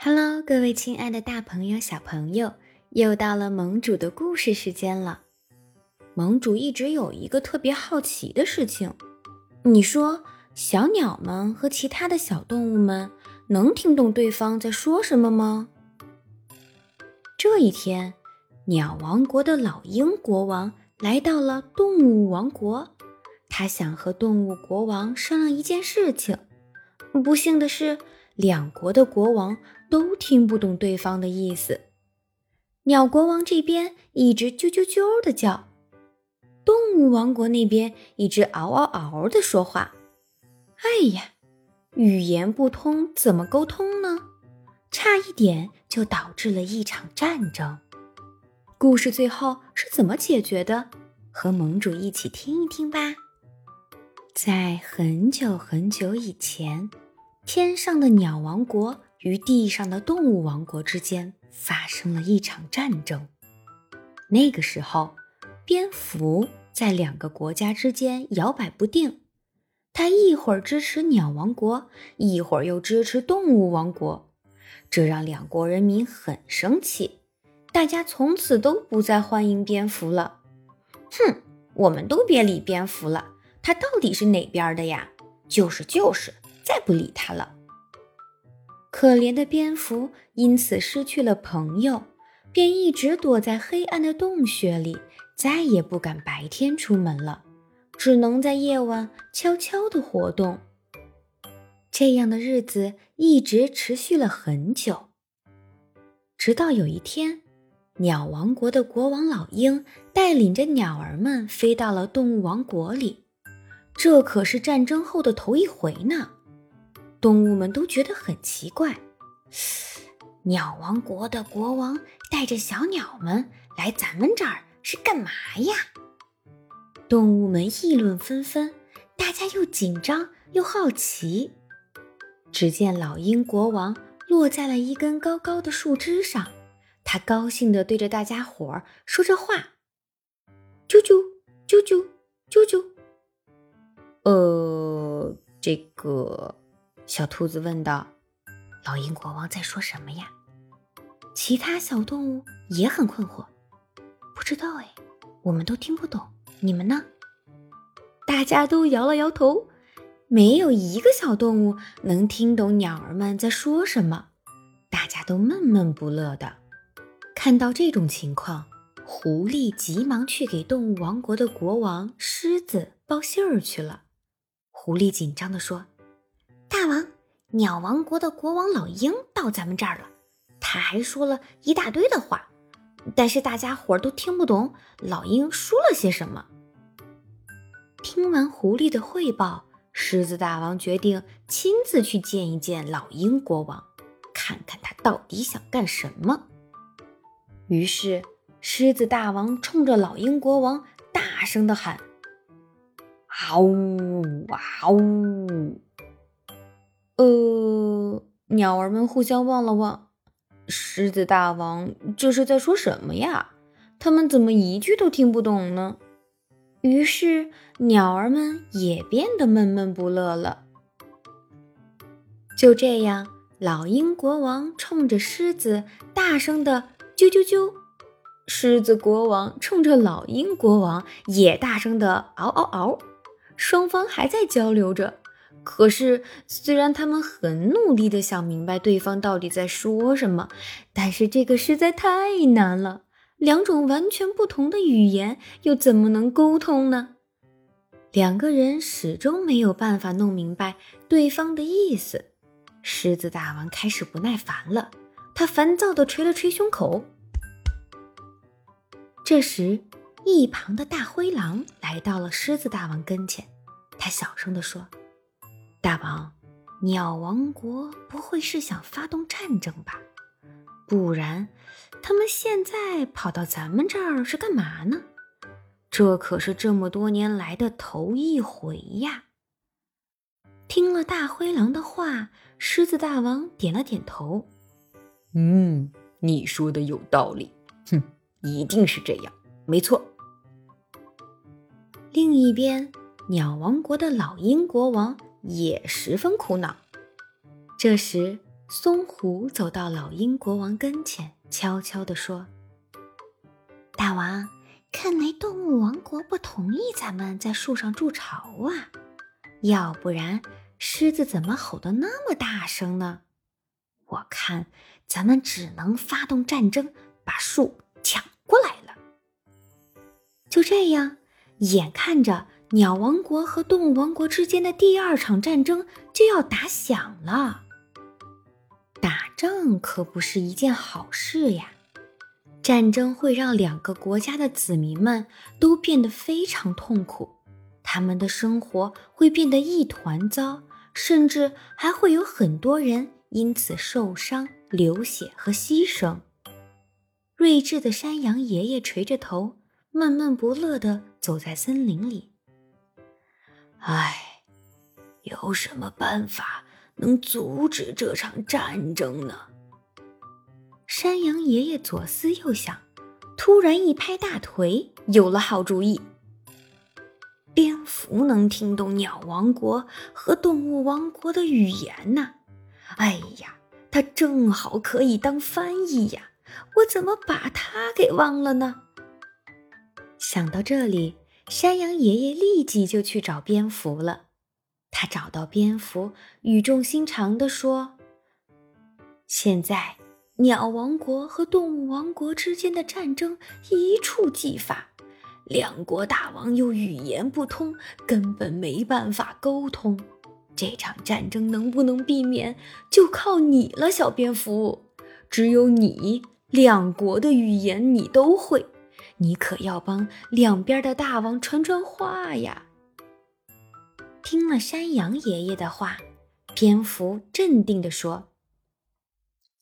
Hello，各位亲爱的大朋友、小朋友，又到了盟主的故事时间了。盟主一直有一个特别好奇的事情，你说小鸟们和其他的小动物们能听懂对方在说什么吗？这一天，鸟王国的老鹰国王来到了动物王国，他想和动物国王商量一件事情。不幸的是，两国的国王。都听不懂对方的意思。鸟国王这边一直啾啾啾的叫，动物王国那边一直嗷嗷嗷的说话。哎呀，语言不通怎么沟通呢？差一点就导致了一场战争。故事最后是怎么解决的？和盟主一起听一听吧。在很久很久以前，天上的鸟王国。与地上的动物王国之间发生了一场战争。那个时候，蝙蝠在两个国家之间摇摆不定，它一会儿支持鸟王国，一会儿又支持动物王国，这让两国人民很生气。大家从此都不再欢迎蝙蝠了。哼，我们都别理蝙蝠了，它到底是哪边的呀？就是就是，再不理它了。可怜的蝙蝠因此失去了朋友，便一直躲在黑暗的洞穴里，再也不敢白天出门了，只能在夜晚悄悄地活动。这样的日子一直持续了很久，直到有一天，鸟王国的国王老鹰带领着鸟儿们飞到了动物王国里，这可是战争后的头一回呢。动物们都觉得很奇怪，鸟王国的国王带着小鸟们来咱们这儿是干嘛呀？动物们议论纷纷，大家又紧张又好奇。只见老鹰国王落在了一根高高的树枝上，他高兴地对着大家伙儿说着话：“啾啾啾啾啾啾。”呃，这个。小兔子问道：“老鹰国王在说什么呀？”其他小动物也很困惑，不知道哎，我们都听不懂，你们呢？大家都摇了摇头，没有一个小动物能听懂鸟儿们在说什么，大家都闷闷不乐的。看到这种情况，狐狸急忙去给动物王国的国王狮子报信儿去了。狐狸紧张地说。大王，鸟王国的国王老鹰到咱们这儿了，他还说了一大堆的话，但是大家伙儿都听不懂老鹰说了些什么。听完狐狸的汇报，狮子大王决定亲自去见一见老鹰国王，看看他到底想干什么。于是，狮子大王冲着老鹰国王大声的喊：“嗷呜，嗷呜！”呃，鸟儿们互相望了望，狮子大王这是在说什么呀？他们怎么一句都听不懂呢？于是鸟儿们也变得闷闷不乐了。就这样，老鹰国王冲着狮子大声的啾啾啾，狮子国王冲着老鹰国王也大声的嗷嗷嗷，双方还在交流着。可是，虽然他们很努力的想明白对方到底在说什么，但是这个实在太难了。两种完全不同的语言又怎么能沟通呢？两个人始终没有办法弄明白对方的意思。狮子大王开始不耐烦了，他烦躁地捶了捶胸口。这时，一旁的大灰狼来到了狮子大王跟前，他小声地说。大王，鸟王国不会是想发动战争吧？不然，他们现在跑到咱们这儿是干嘛呢？这可是这么多年来的头一回呀！听了大灰狼的话，狮子大王点了点头。嗯，你说的有道理。哼，一定是这样，没错。另一边，鸟王国的老鹰国王。也十分苦恼。这时，松虎走到老鹰国王跟前，悄悄地说：“大王，看来动物王国不同意咱们在树上筑巢啊，要不然狮子怎么吼得那么大声呢？我看咱们只能发动战争，把树抢过来了。”就这样，眼看着鸟王国和动物王国之间的第二场战争就要打响了。打仗可不是一件好事呀！战争会让两个国家的子民们都变得非常痛苦，他们的生活会变得一团糟，甚至还会有很多人因此受伤、流血和牺牲。睿智的山羊爷爷垂着头，闷闷不乐地走在森林里。唉，有什么办法？能阻止这场战争呢？山羊爷爷左思右想，突然一拍大腿，有了好主意。蝙蝠能听懂鸟王国和动物王国的语言呢。哎呀，它正好可以当翻译呀！我怎么把它给忘了呢？想到这里，山羊爷爷立即就去找蝙蝠了。他找到蝙蝠，语重心长地说：“现在，鸟王国和动物王国之间的战争一触即发，两国大王又语言不通，根本没办法沟通。这场战争能不能避免，就靠你了，小蝙蝠。只有你，两国的语言你都会，你可要帮两边的大王传传话呀。”听了山羊爷爷的话，蝙蝠镇定地说：“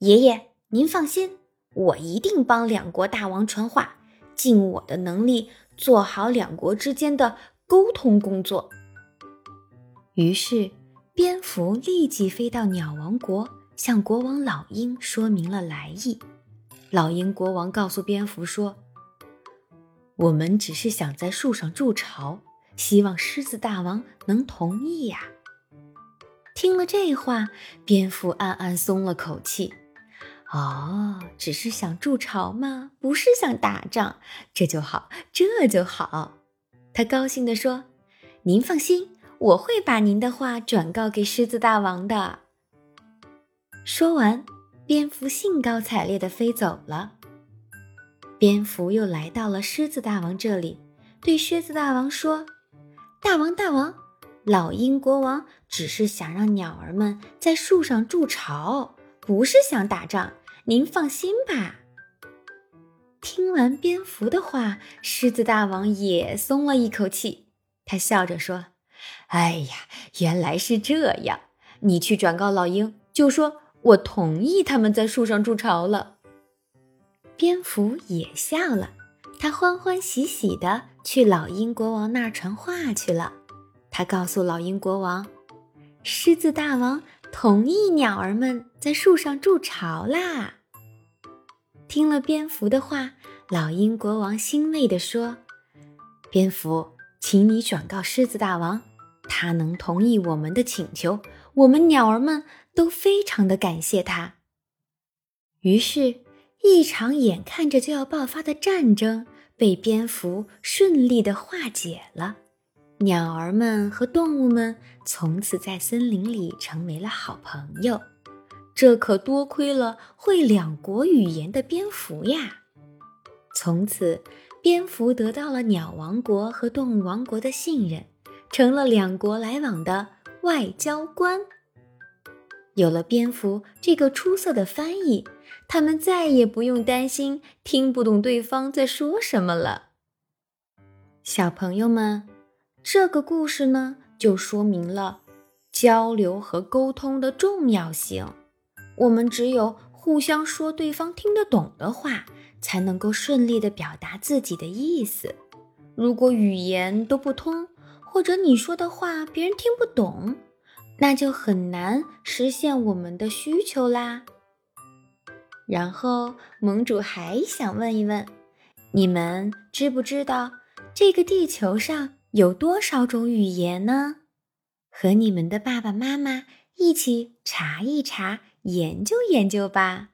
爷爷，您放心，我一定帮两国大王传话，尽我的能力做好两国之间的沟通工作。”于是，蝙蝠立即飞到鸟王国，向国王老鹰说明了来意。老鹰国王告诉蝙蝠说：“我们只是想在树上筑巢。”希望狮子大王能同意呀！听了这话，蝙蝠暗暗松了口气。哦，只是想筑巢吗？不是想打仗，这就好，这就好。他高兴地说：“您放心，我会把您的话转告给狮子大王的。”说完，蝙蝠兴高采烈地飞走了。蝙蝠又来到了狮子大王这里，对狮子大王说。大王，大王，老鹰国王只是想让鸟儿们在树上筑巢，不是想打仗。您放心吧。听完蝙蝠的话，狮子大王也松了一口气。他笑着说：“哎呀，原来是这样！你去转告老鹰，就说我同意他们在树上筑巢了。”蝙蝠也笑了。他欢欢喜喜地去老鹰国王那儿传话去了。他告诉老鹰国王，狮子大王同意鸟儿们在树上筑巢啦。听了蝙蝠的话，老鹰国王欣慰地说：“蝙蝠，请你转告狮子大王，他能同意我们的请求，我们鸟儿们都非常的感谢他。”于是。一场眼看着就要爆发的战争被蝙蝠顺利的化解了，鸟儿们和动物们从此在森林里成为了好朋友。这可多亏了会两国语言的蝙蝠呀！从此，蝙蝠得到了鸟王国和动物王国的信任，成了两国来往的外交官。有了蝙蝠这个出色的翻译。他们再也不用担心听不懂对方在说什么了。小朋友们，这个故事呢，就说明了交流和沟通的重要性。我们只有互相说对方听得懂的话，才能够顺利的表达自己的意思。如果语言都不通，或者你说的话别人听不懂，那就很难实现我们的需求啦。然后，盟主还想问一问，你们知不知道这个地球上有多少种语言呢？和你们的爸爸妈妈一起查一查，研究研究吧。